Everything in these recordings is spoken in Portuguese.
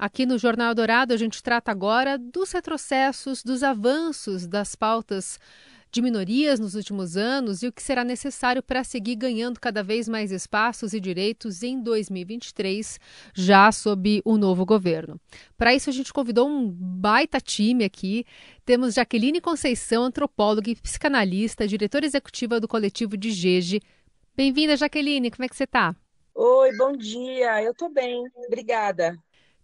Aqui no Jornal Dourado, a gente trata agora dos retrocessos, dos avanços das pautas de minorias nos últimos anos e o que será necessário para seguir ganhando cada vez mais espaços e direitos em 2023, já sob o novo governo. Para isso, a gente convidou um baita time aqui. Temos Jaqueline Conceição, antropóloga e psicanalista, diretora executiva do coletivo de Jeje. Bem-vinda, Jaqueline, como é que você está? Oi, bom dia. Eu estou bem, obrigada.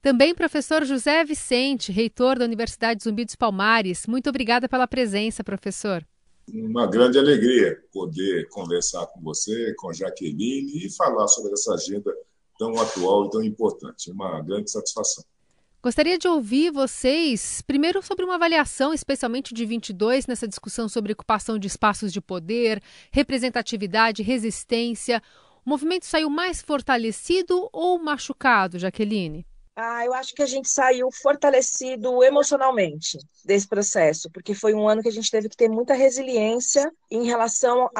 Também professor José Vicente, reitor da Universidade Zumbi dos Palmares. Muito obrigada pela presença, professor. Uma grande alegria poder conversar com você, com a Jaqueline e falar sobre essa agenda tão atual e tão importante. Uma grande satisfação. Gostaria de ouvir vocês, primeiro, sobre uma avaliação, especialmente de 22, nessa discussão sobre ocupação de espaços de poder, representatividade, resistência. O movimento saiu mais fortalecido ou machucado, Jaqueline? Ah, eu acho que a gente saiu fortalecido emocionalmente desse processo, porque foi um ano que a gente teve que ter muita resiliência em relação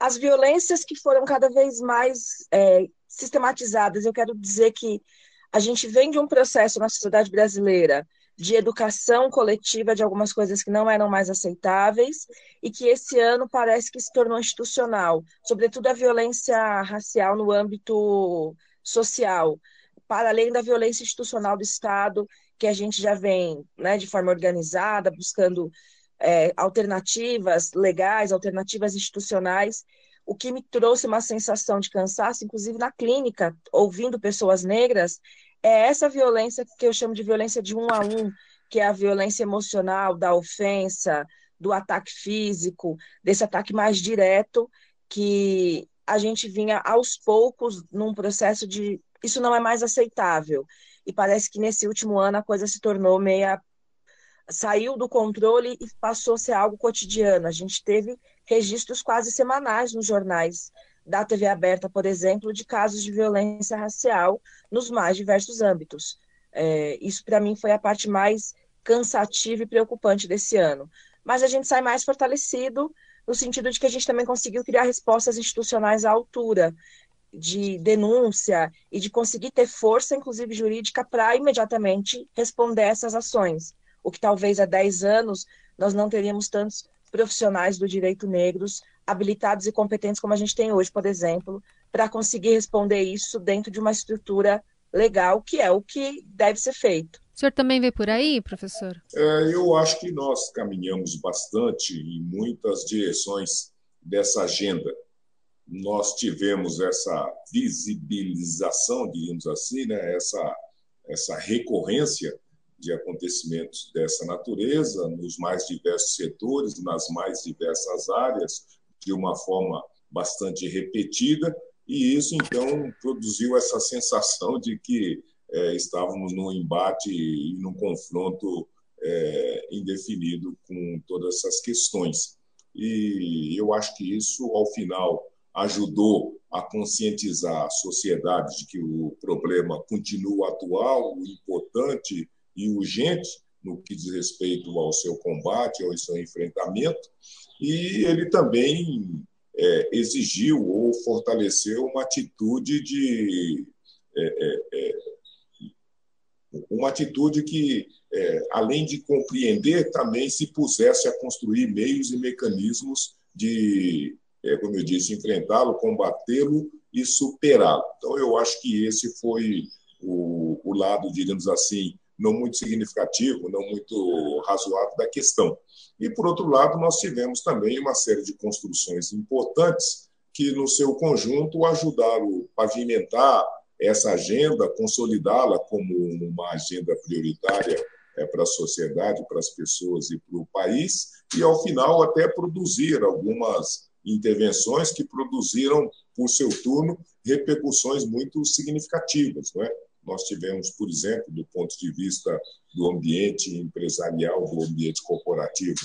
às violências que foram cada vez mais é, sistematizadas. Eu quero dizer que a gente vem de um processo na sociedade brasileira de educação coletiva de algumas coisas que não eram mais aceitáveis e que esse ano parece que se tornou institucional, sobretudo a violência racial no âmbito social para além da violência institucional do Estado, que a gente já vem né, de forma organizada, buscando é, alternativas legais, alternativas institucionais, o que me trouxe uma sensação de cansaço, inclusive na clínica, ouvindo pessoas negras, é essa violência que eu chamo de violência de um a um, que é a violência emocional, da ofensa, do ataque físico, desse ataque mais direto, que a gente vinha aos poucos num processo de isso não é mais aceitável. E parece que nesse último ano a coisa se tornou meia. saiu do controle e passou a ser algo cotidiano. A gente teve registros quase semanais nos jornais da TV aberta, por exemplo, de casos de violência racial nos mais diversos âmbitos. É, isso, para mim, foi a parte mais cansativa e preocupante desse ano. Mas a gente sai mais fortalecido no sentido de que a gente também conseguiu criar respostas institucionais à altura de denúncia e de conseguir ter força, inclusive jurídica, para imediatamente responder essas ações. O que talvez há 10 anos nós não teríamos tantos profissionais do direito negros habilitados e competentes como a gente tem hoje, por exemplo, para conseguir responder isso dentro de uma estrutura legal, que é o que deve ser feito. O senhor também vê por aí, professor? É, eu acho que nós caminhamos bastante em muitas direções dessa agenda nós tivemos essa visibilização, diríamos assim, né, essa, essa recorrência de acontecimentos dessa natureza nos mais diversos setores, nas mais diversas áreas, de uma forma bastante repetida, e isso então produziu essa sensação de que é, estávamos num embate e num confronto é, indefinido com todas essas questões. E eu acho que isso, ao final, ajudou a conscientizar a sociedade de que o problema continua atual, importante e urgente no que diz respeito ao seu combate, ao seu enfrentamento, e ele também é, exigiu ou fortaleceu uma atitude de é, é, é uma atitude que, é, além de compreender, também se pusesse a construir meios e mecanismos de é, como eu disse, enfrentá-lo, combatê-lo e superá-lo. Então, eu acho que esse foi o, o lado, digamos assim, não muito significativo, não muito razoável da questão. E, por outro lado, nós tivemos também uma série de construções importantes que, no seu conjunto, ajudaram a pavimentar essa agenda, consolidá-la como uma agenda prioritária é, para a sociedade, para as pessoas e para o país, e, ao final, até produzir algumas intervenções que produziram, por seu turno, repercussões muito significativas. Não é? Nós tivemos, por exemplo, do ponto de vista do ambiente empresarial, do ambiente corporativo,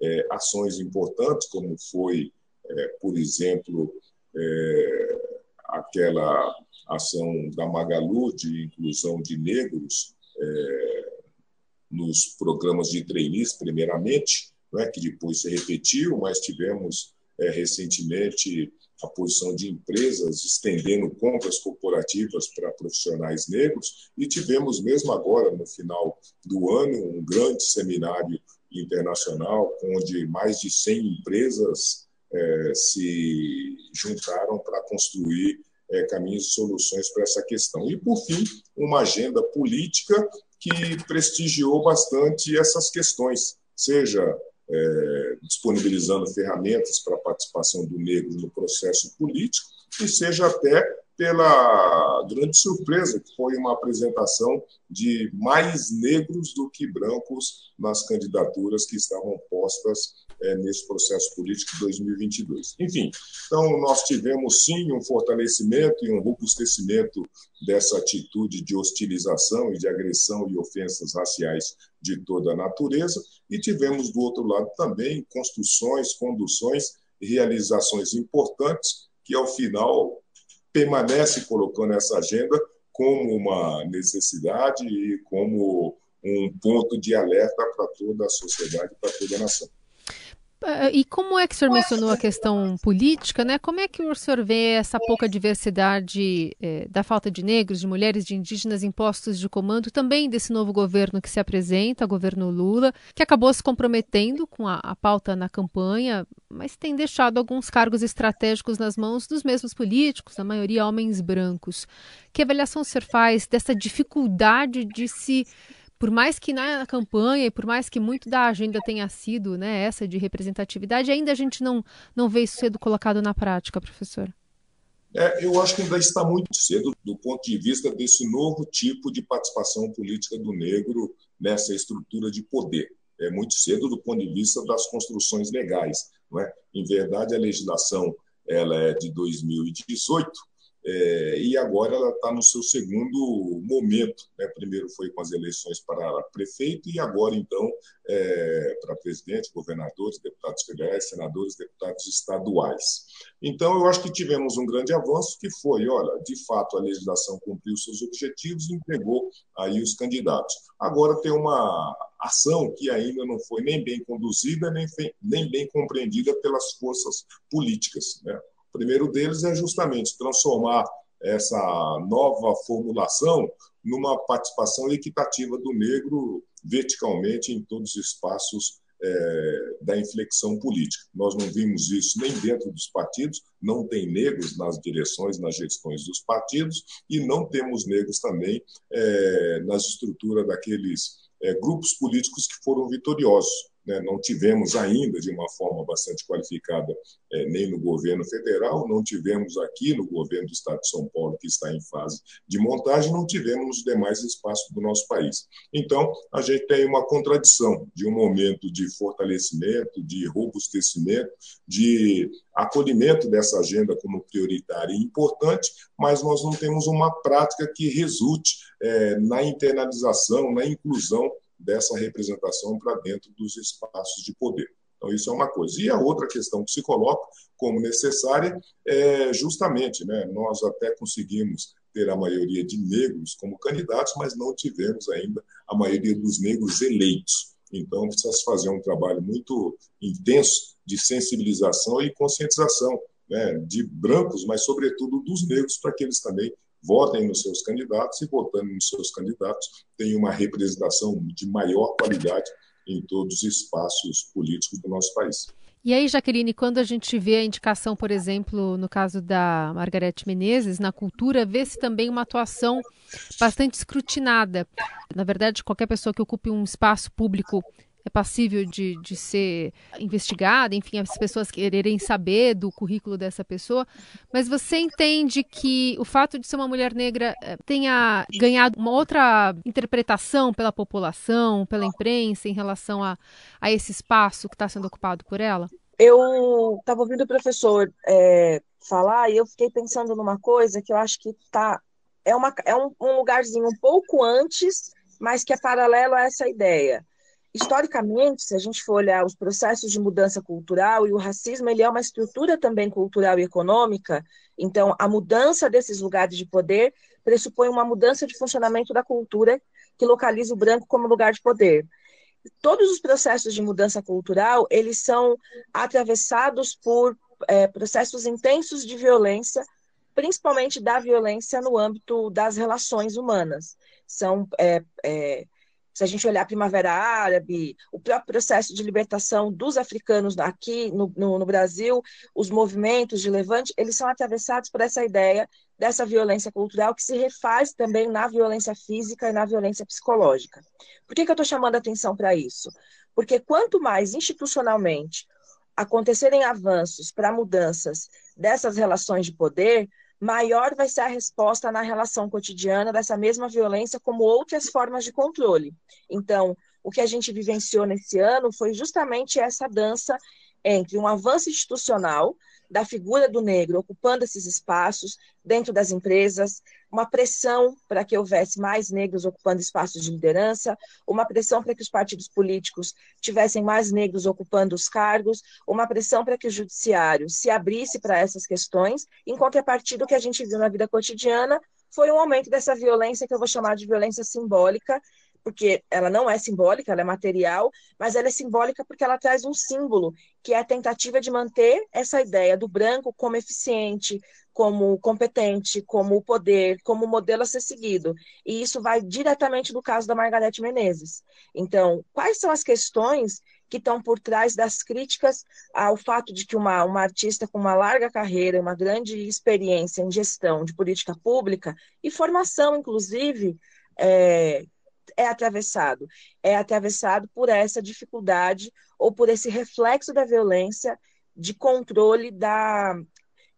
é, ações importantes, como foi, é, por exemplo, é, aquela ação da Magalu de inclusão de negros é, nos programas de trainees, primeiramente, é que depois se repetiu, mas tivemos é, recentemente a posição de empresas, estendendo compras corporativas para profissionais negros, e tivemos mesmo agora, no final do ano, um grande seminário internacional, onde mais de 100 empresas é, se juntaram para construir é, caminhos e soluções para essa questão. E, por fim, uma agenda política que prestigiou bastante essas questões, seja é, disponibilizando ferramentas para a participação do negro no processo político, e seja até pela grande surpresa, que foi uma apresentação de mais negros do que brancos nas candidaturas que estavam postas é, nesse processo político de 2022. Enfim, então nós tivemos sim um fortalecimento e um robustecimento dessa atitude de hostilização e de agressão e ofensas raciais de toda a natureza, e tivemos do outro lado também construções, conduções e realizações importantes que ao final permanece colocando essa agenda como uma necessidade e como um ponto de alerta para toda a sociedade, para toda a nação. Ah, e como é que o senhor mencionou a questão política, né? Como é que o senhor vê essa pouca diversidade eh, da falta de negros, de mulheres, de indígenas em postos de comando, também desse novo governo que se apresenta, governo Lula, que acabou se comprometendo com a, a pauta na campanha, mas tem deixado alguns cargos estratégicos nas mãos dos mesmos políticos, na maioria homens brancos. Que avaliação o senhor faz dessa dificuldade de se por mais que na campanha e por mais que muito da agenda tenha sido né, essa de representatividade, ainda a gente não, não vê isso sendo colocado na prática, professor? É, eu acho que ainda está muito cedo do ponto de vista desse novo tipo de participação política do negro nessa estrutura de poder. É muito cedo do ponto de vista das construções legais. Não é? Em verdade, a legislação ela é de 2018 é, e agora ela está no seu segundo momento. Né? Primeiro foi com as eleições para prefeito e agora, então, é, para presidente, governadores, deputados federais, senadores, deputados estaduais. Então, eu acho que tivemos um grande avanço que foi, olha, de fato, a legislação cumpriu seus objetivos e entregou aí os candidatos. Agora tem uma ação que ainda não foi nem bem conduzida, nem, nem bem compreendida pelas forças políticas. Né? O primeiro deles é justamente transformar essa nova formulação numa participação equitativa do negro verticalmente em todos os espaços é, da inflexão política. Nós não vimos isso nem dentro dos partidos, não tem negros nas direções, nas gestões dos partidos, e não temos negros também é, nas estruturas daqueles é, grupos políticos que foram vitoriosos né, não tivemos ainda de uma forma bastante qualificada é, nem no governo federal, não tivemos aqui no governo do Estado de São Paulo, que está em fase de montagem, não tivemos nos demais espaços do nosso país. Então, a gente tem uma contradição de um momento de fortalecimento, de robustecimento, de acolhimento dessa agenda como prioritária e importante, mas nós não temos uma prática que resulte é, na internalização, na inclusão dessa representação para dentro dos espaços de poder. Então, isso é uma coisa. E a outra questão que se coloca como necessária é justamente, né, nós até conseguimos ter a maioria de negros como candidatos, mas não tivemos ainda a maioria dos negros eleitos. Então, precisa se fazer um trabalho muito intenso de sensibilização e conscientização né, de brancos, mas, sobretudo, dos negros, para que eles também votem nos seus candidatos e, votando nos seus candidatos, tenham uma representação de maior qualidade em todos os espaços políticos do nosso país. E aí, Jaqueline, quando a gente vê a indicação, por exemplo, no caso da Margarete Menezes, na cultura, vê-se também uma atuação bastante escrutinada. Na verdade, qualquer pessoa que ocupe um espaço público é passível de, de ser investigada, enfim, as pessoas quererem saber do currículo dessa pessoa, mas você entende que o fato de ser uma mulher negra eh, tenha ganhado uma outra interpretação pela população, pela imprensa, em relação a, a esse espaço que está sendo ocupado por ela? Eu estava ouvindo o professor é, falar e eu fiquei pensando numa coisa que eu acho que tá, é, uma, é um, um lugarzinho um pouco antes, mas que é paralelo a essa ideia historicamente, se a gente for olhar os processos de mudança cultural e o racismo, ele é uma estrutura também cultural e econômica. Então, a mudança desses lugares de poder pressupõe uma mudança de funcionamento da cultura que localiza o branco como lugar de poder. Todos os processos de mudança cultural, eles são atravessados por é, processos intensos de violência, principalmente da violência no âmbito das relações humanas. São é, é, se a gente olhar a Primavera Árabe, o próprio processo de libertação dos africanos aqui no, no, no, Brasil, os movimentos de levante, eles são atravessados por essa ideia dessa violência cultural que se refaz também na violência física e na violência psicológica. Por que, que eu estou chamando a atenção para isso? Porque quanto mais institucionalmente acontecerem avanços para mudanças dessas relações de poder, maior vai ser a resposta na relação cotidiana dessa mesma violência, como outras formas de controle. Então, o que a gente vivenciou nesse ano foi justamente essa dança entre um avanço institucional da figura do negro ocupando esses espaços dentro das empresas, uma pressão para que houvesse mais negros ocupando espaços de liderança, uma pressão para que os partidos políticos tivessem mais negros ocupando os cargos, uma pressão para que o judiciário se abrisse para essas questões, em contrapartida do que a gente viu na vida cotidiana foi um aumento dessa violência que eu vou chamar de violência simbólica, porque ela não é simbólica, ela é material, mas ela é simbólica porque ela traz um símbolo, que é a tentativa de manter essa ideia do branco como eficiente, como competente, como poder, como modelo a ser seguido. E isso vai diretamente do caso da Margarete Menezes. Então, quais são as questões que estão por trás das críticas ao fato de que uma, uma artista com uma larga carreira, uma grande experiência em gestão de política pública e formação, inclusive, é, é atravessado? É atravessado por essa dificuldade ou por esse reflexo da violência de controle da.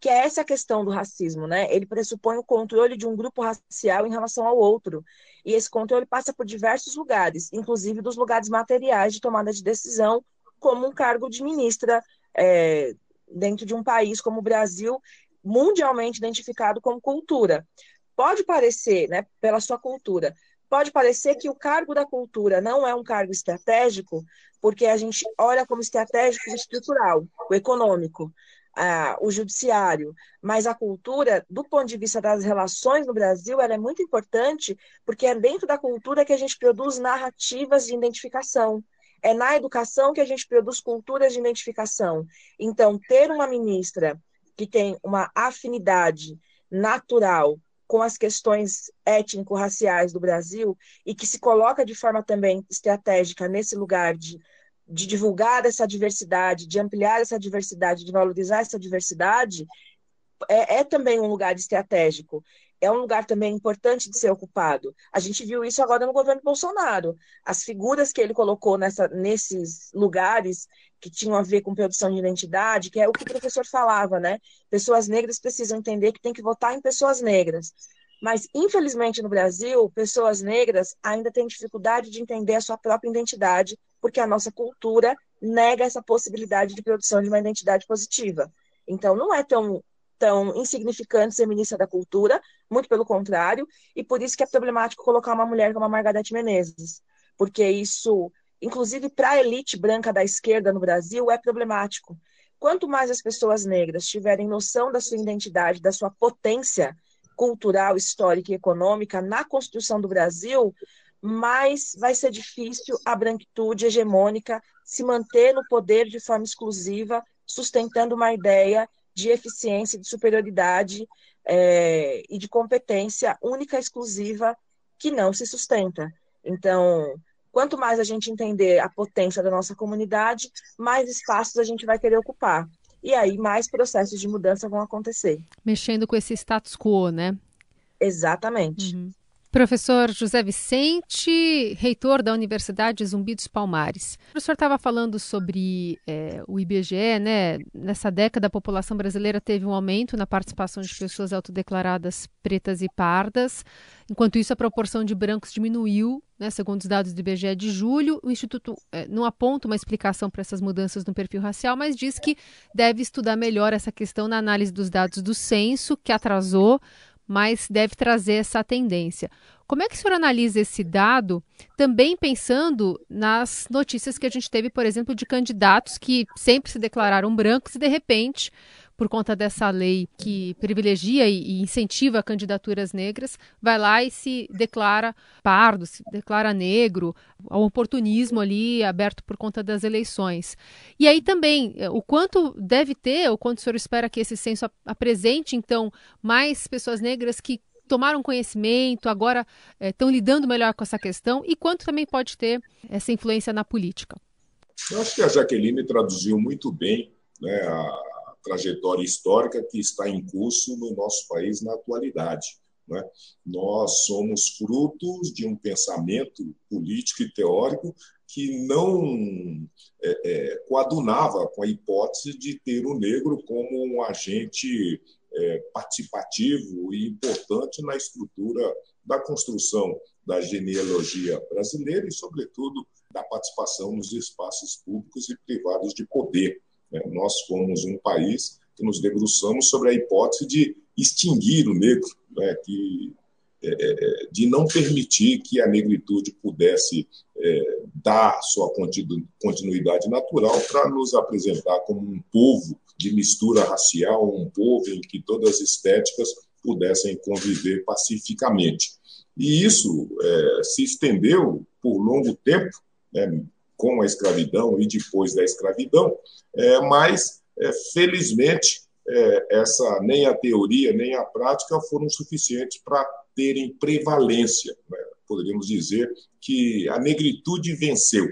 Que é essa questão do racismo, né? Ele pressupõe o controle de um grupo racial em relação ao outro. E esse controle passa por diversos lugares, inclusive dos lugares materiais de tomada de decisão, como um cargo de ministra é, dentro de um país como o Brasil, mundialmente identificado como cultura. Pode parecer, né, pela sua cultura, pode parecer que o cargo da cultura não é um cargo estratégico, porque a gente olha como estratégico o estrutural, o econômico, ah, o judiciário, mas a cultura, do ponto de vista das relações no Brasil, ela é muito importante, porque é dentro da cultura que a gente produz narrativas de identificação. É na educação que a gente produz culturas de identificação. Então, ter uma ministra que tem uma afinidade natural com as questões étnico-raciais do Brasil e que se coloca de forma também estratégica nesse lugar de, de divulgar essa diversidade, de ampliar essa diversidade, de valorizar essa diversidade, é, é também um lugar estratégico é um lugar também importante de ser ocupado. A gente viu isso agora no governo Bolsonaro. As figuras que ele colocou nessa, nesses lugares que tinham a ver com produção de identidade, que é o que o professor falava, né? Pessoas negras precisam entender que tem que votar em pessoas negras. Mas, infelizmente, no Brasil, pessoas negras ainda têm dificuldade de entender a sua própria identidade, porque a nossa cultura nega essa possibilidade de produção de uma identidade positiva. Então, não é tão tão insignificante ser ministra da Cultura, muito pelo contrário, e por isso que é problemático colocar uma mulher como a Margarete Menezes, porque isso, inclusive para a elite branca da esquerda no Brasil, é problemático. Quanto mais as pessoas negras tiverem noção da sua identidade, da sua potência cultural, histórica e econômica na construção do Brasil, mais vai ser difícil a branquitude hegemônica se manter no poder de forma exclusiva, sustentando uma ideia de eficiência, de superioridade é, e de competência única e exclusiva que não se sustenta. Então, quanto mais a gente entender a potência da nossa comunidade, mais espaços a gente vai querer ocupar. E aí, mais processos de mudança vão acontecer. Mexendo com esse status quo, né? Exatamente. Uhum. Professor José Vicente, reitor da Universidade Zumbi dos Palmares. O professor estava falando sobre é, o IBGE, né? Nessa década, a população brasileira teve um aumento na participação de pessoas autodeclaradas pretas e pardas. Enquanto isso, a proporção de brancos diminuiu, né? Segundo os dados do IBGE de julho, o Instituto é, não aponta uma explicação para essas mudanças no perfil racial, mas diz que deve estudar melhor essa questão na análise dos dados do censo, que atrasou mas deve trazer essa tendência. Como é que o senhor analisa esse dado, também pensando nas notícias que a gente teve, por exemplo, de candidatos que sempre se declararam brancos e, de repente, por conta dessa lei que privilegia e incentiva candidaturas negras, vai lá e se declara pardo, se declara negro, ao oportunismo ali aberto por conta das eleições. E aí também, eh, o quanto deve ter, o quanto o senhor espera que esse censo apresente, então, mais pessoas negras que tomaram conhecimento, agora estão eh, lidando melhor com essa questão e quanto também pode ter essa influência na política? Eu acho que a Jaqueline traduziu muito bem né, a trajetória histórica que está em curso no nosso país na atualidade. Né? Nós somos frutos de um pensamento político e teórico que não é, é, coadunava com a hipótese de ter o negro como um agente é, participativo e importante na estrutura da construção da genealogia brasileira e, sobretudo, da participação nos espaços públicos e privados de poder. Né? Nós fomos um país que nos debruçamos sobre a hipótese de extinguir o negro, né? que, é, é, de não permitir que a negritude pudesse é, dar sua continuidade natural para nos apresentar como um povo de mistura racial, um povo em que todas as estéticas pudessem conviver pacificamente. E isso é, se estendeu por longo tempo, né, com a escravidão e depois da escravidão, é, mas, é, felizmente, é, essa nem a teoria nem a prática foram suficientes para terem prevalência. Né? Poderíamos dizer que a negritude venceu,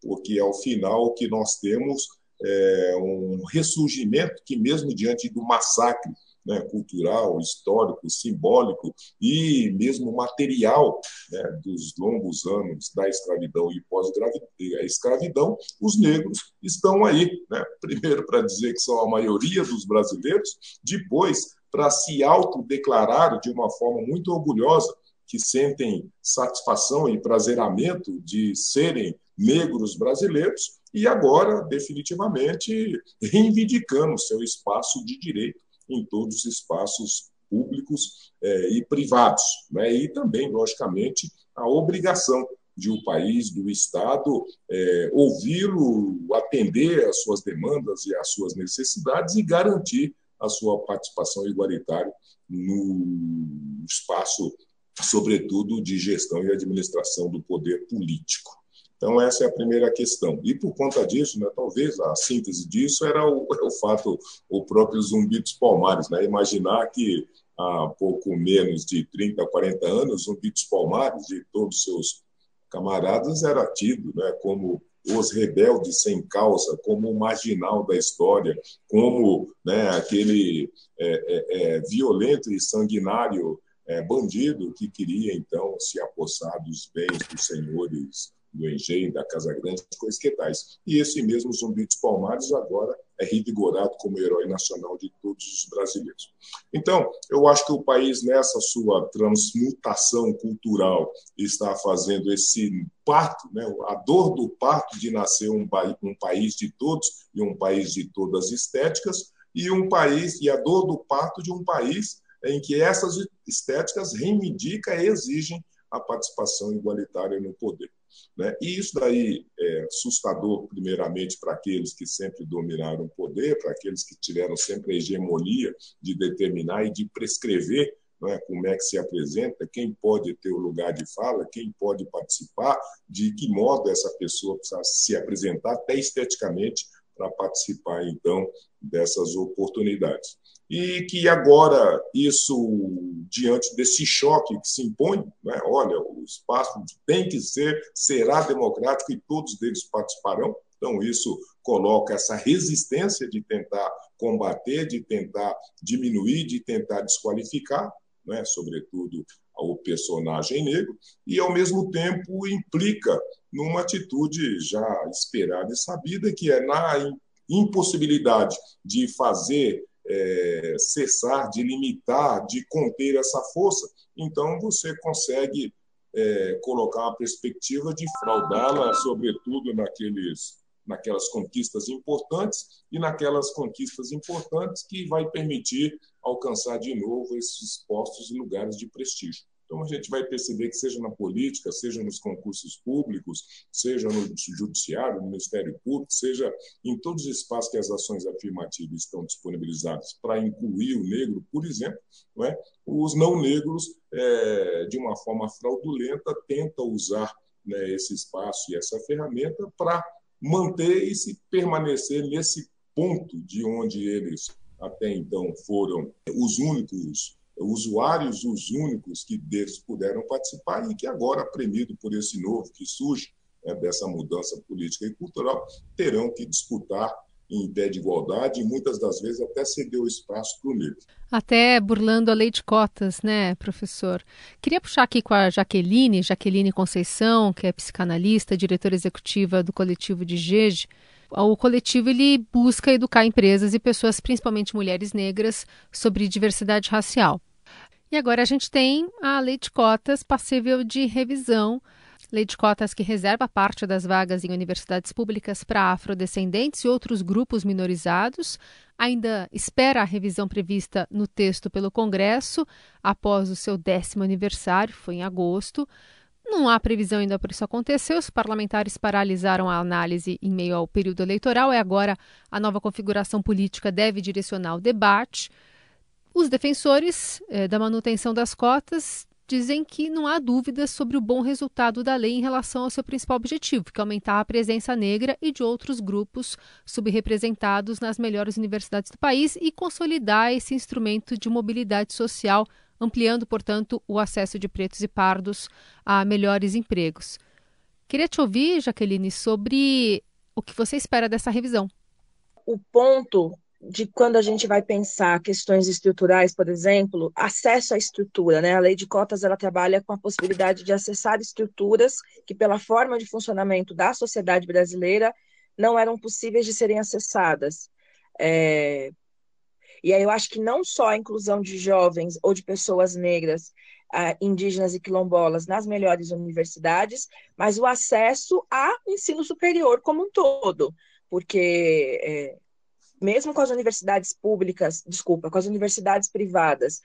porque ao final o que nós temos é um ressurgimento que, mesmo diante do massacre né, cultural, histórico, simbólico e mesmo material né, dos longos anos da escravidão e pós-escravidão, os negros estão aí. Né? Primeiro, para dizer que são a maioria dos brasileiros, depois, para se autodeclarar de uma forma muito orgulhosa que sentem satisfação e prazeramento de serem negros brasileiros e agora, definitivamente, reivindicando seu espaço de direito em todos os espaços públicos é, e privados. Né? E também, logicamente, a obrigação de um país, do Estado, é, ouvi-lo, atender às suas demandas e às suas necessidades e garantir a sua participação igualitária no espaço, sobretudo, de gestão e administração do poder político. Então, essa é a primeira questão. E por conta disso, né, talvez a síntese disso era o, o fato, o próprio Zumbi dos Palmares. Né? Imaginar que há pouco menos de 30, 40 anos, Zumbi dos Palmares e todos os seus camaradas era tido né, como os rebeldes sem causa, como o marginal da história, como né, aquele é, é, é, violento e sanguinário é, bandido que queria, então, se apossar dos bens dos senhores do Engenho, da Casa Grande, coisas que tais. E esse mesmo Zumbi dos Palmares agora é revigorado como herói nacional de todos os brasileiros. Então, eu acho que o país, nessa sua transmutação cultural, está fazendo esse parto, né, a dor do parto de nascer um, um país de todos e um país de todas as estéticas, e um país, e a dor do parto de um país em que essas estéticas reivindicam e exigem a participação igualitária no poder. Né? E isso daí é assustador, primeiramente, para aqueles que sempre dominaram o poder, para aqueles que tiveram sempre a hegemonia de determinar e de prescrever é? como é que se apresenta, quem pode ter o lugar de fala, quem pode participar, de que modo essa pessoa precisa se apresentar, até esteticamente, para participar, então, dessas oportunidades e que agora isso, diante desse choque que se impõe, né, olha, o espaço tem que ser, será democrático e todos eles participarão. Então, isso coloca essa resistência de tentar combater, de tentar diminuir, de tentar desqualificar, né, sobretudo o personagem negro, e, ao mesmo tempo, implica numa atitude já esperada e sabida, que é na impossibilidade de fazer é, cessar, de limitar, de conter essa força, então você consegue é, colocar uma perspectiva de fraudá-la, sobretudo naqueles, naquelas conquistas importantes e naquelas conquistas importantes que vai permitir alcançar de novo esses postos e lugares de prestígio. Então, a gente vai perceber que, seja na política, seja nos concursos públicos, seja no judiciário, no Ministério Público, seja em todos os espaços que as ações afirmativas estão disponibilizadas para incluir o negro, por exemplo, não é? os não negros, é, de uma forma fraudulenta, tentam usar né, esse espaço e essa ferramenta para manter e se permanecer nesse ponto de onde eles até então foram os únicos usuários, os únicos que deles puderam participar e que agora, premido por esse novo que surge, né, dessa mudança política e cultural, terão que disputar em pé de igualdade e muitas das vezes até ceder o espaço para o negro. Até burlando a lei de cotas, né, professor? Queria puxar aqui com a Jaqueline, Jaqueline Conceição, que é psicanalista, diretora executiva do coletivo de GEG. O coletivo ele busca educar empresas e pessoas, principalmente mulheres negras, sobre diversidade racial. E agora a gente tem a lei de cotas passível de revisão. Lei de cotas que reserva parte das vagas em universidades públicas para afrodescendentes e outros grupos minorizados. Ainda espera a revisão prevista no texto pelo Congresso após o seu décimo aniversário, foi em agosto. Não há previsão ainda para isso acontecer. Os parlamentares paralisaram a análise em meio ao período eleitoral. É agora a nova configuração política deve direcionar o debate. Os defensores eh, da manutenção das cotas dizem que não há dúvidas sobre o bom resultado da lei em relação ao seu principal objetivo, que é aumentar a presença negra e de outros grupos subrepresentados nas melhores universidades do país e consolidar esse instrumento de mobilidade social, ampliando, portanto, o acesso de pretos e pardos a melhores empregos. Queria te ouvir, Jaqueline, sobre o que você espera dessa revisão. O ponto de quando a gente vai pensar questões estruturais, por exemplo, acesso à estrutura, né? A lei de cotas ela trabalha com a possibilidade de acessar estruturas que, pela forma de funcionamento da sociedade brasileira, não eram possíveis de serem acessadas. É... E aí eu acho que não só a inclusão de jovens ou de pessoas negras, uh, indígenas e quilombolas nas melhores universidades, mas o acesso ao ensino superior como um todo, porque é, mesmo com as universidades públicas, desculpa, com as universidades privadas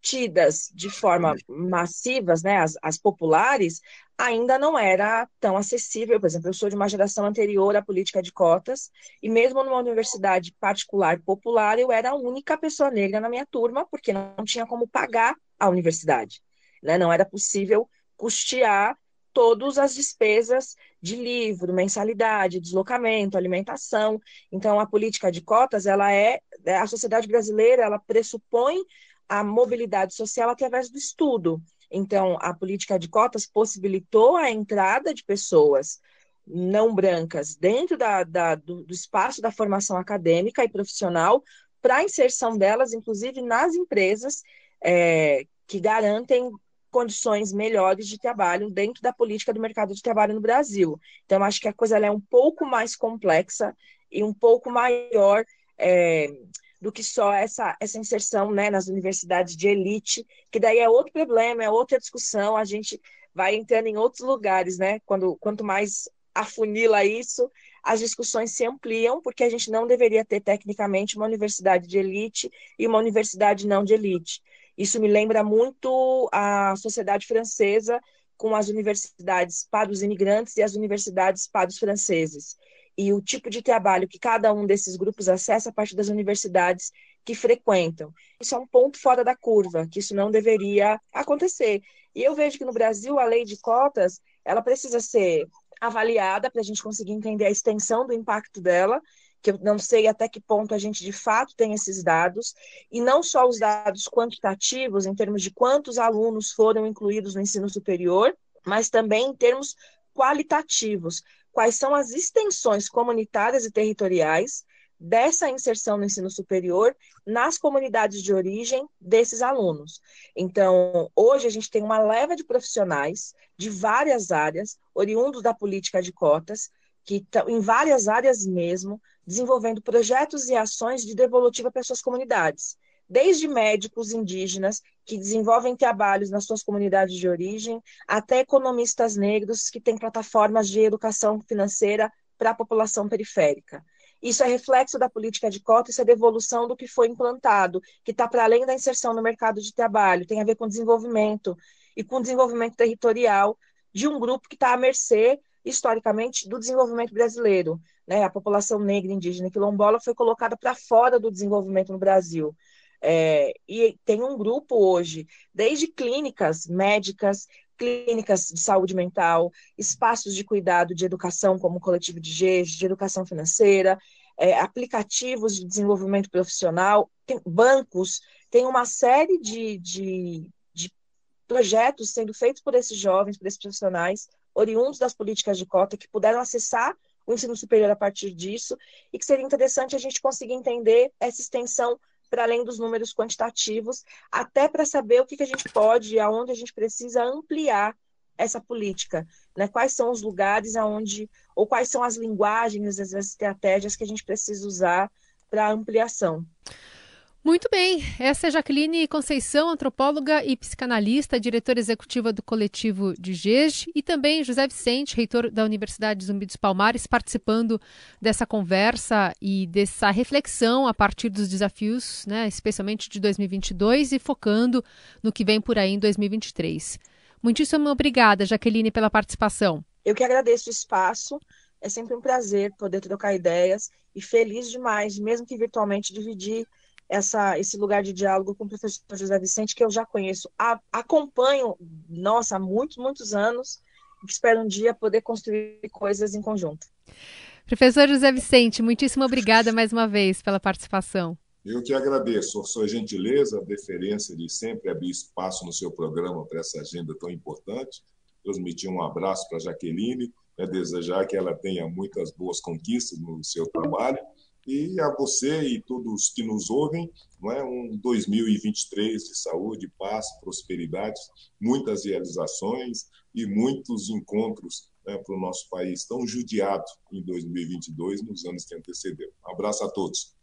tidas de forma massivas, né, as, as, populares, ainda não era tão acessível. Por exemplo, eu sou de uma geração anterior à política de cotas, e mesmo numa universidade particular popular, eu era a única pessoa negra na minha turma, porque não tinha como pagar a universidade. Né? Não era possível custear todas as despesas de livro, mensalidade, deslocamento, alimentação. Então, a política de cotas, ela é, é a sociedade brasileira, ela pressupõe a mobilidade social através do estudo. Então, a política de cotas possibilitou a entrada de pessoas não brancas dentro da, da, do, do espaço da formação acadêmica e profissional para a inserção delas, inclusive nas empresas é, que garantem condições melhores de trabalho dentro da política do mercado de trabalho no Brasil. Então, acho que a coisa é um pouco mais complexa e um pouco maior é, do que só essa, essa inserção né, nas universidades de elite, que daí é outro problema, é outra discussão, a gente vai entrando em outros lugares, né? Quando, quanto mais afunila isso, as discussões se ampliam, porque a gente não deveria ter, tecnicamente, uma universidade de elite e uma universidade não de elite. Isso me lembra muito a sociedade francesa com as universidades para os imigrantes e as universidades para os franceses. E o tipo de trabalho que cada um desses grupos acessa a partir das universidades que frequentam. Isso é um ponto fora da curva, que isso não deveria acontecer. E eu vejo que no Brasil a lei de cotas, ela precisa ser avaliada para a gente conseguir entender a extensão do impacto dela que eu não sei até que ponto a gente de fato tem esses dados, e não só os dados quantitativos, em termos de quantos alunos foram incluídos no ensino superior, mas também em termos qualitativos. Quais são as extensões comunitárias e territoriais dessa inserção no ensino superior nas comunidades de origem desses alunos. Então, hoje a gente tem uma leva de profissionais de várias áreas, oriundos da política de cotas, que estão em várias áreas mesmo, desenvolvendo projetos e ações de devolutiva para suas comunidades, desde médicos indígenas que desenvolvem trabalhos nas suas comunidades de origem, até economistas negros que têm plataformas de educação financeira para a população periférica. Isso é reflexo da política de cota, isso é devolução do que foi implantado, que está para além da inserção no mercado de trabalho, tem a ver com desenvolvimento. e com desenvolvimento territorial de um grupo que está à mercê, historicamente, do desenvolvimento brasileiro. Né? A população negra, indígena e quilombola foi colocada para fora do desenvolvimento no Brasil. É, e tem um grupo hoje, desde clínicas médicas, clínicas de saúde mental, espaços de cuidado de educação, como o coletivo de GES, de educação financeira, é, aplicativos de desenvolvimento profissional, tem bancos, tem uma série de, de, de projetos sendo feitos por esses jovens, por esses profissionais, oriundos das políticas de cota, que puderam acessar o ensino superior a partir disso, e que seria interessante a gente conseguir entender essa extensão para além dos números quantitativos, até para saber o que, que a gente pode e aonde a gente precisa ampliar essa política, né? Quais são os lugares aonde ou quais são as linguagens, as estratégias que a gente precisa usar para ampliação. Muito bem, essa é Jaqueline Conceição, antropóloga e psicanalista, diretora executiva do coletivo de GEG, e também José Vicente, reitor da Universidade Zumbi dos Palmares, participando dessa conversa e dessa reflexão a partir dos desafios, né, especialmente de 2022 e focando no que vem por aí em 2023. Muitíssimo obrigada, Jaqueline, pela participação. Eu que agradeço o espaço. É sempre um prazer poder trocar ideias e feliz demais, mesmo que virtualmente, dividir essa, esse lugar de diálogo com o professor José Vicente, que eu já conheço, a, acompanho, nossa, há muitos, muitos anos, e espero um dia poder construir coisas em conjunto. Professor José Vicente, muitíssimo obrigada mais uma vez pela participação. Eu que agradeço a sua gentileza, a deferência de sempre abrir espaço no seu programa para essa agenda tão importante. Transmitir um abraço para a Jaqueline, né, desejar que ela tenha muitas boas conquistas no seu trabalho e a você e todos que nos ouvem, não é um 2023 de saúde, paz, prosperidade, muitas realizações e muitos encontros né, para o nosso país tão judiado em 2022 nos anos que antecederam. Um abraço a todos.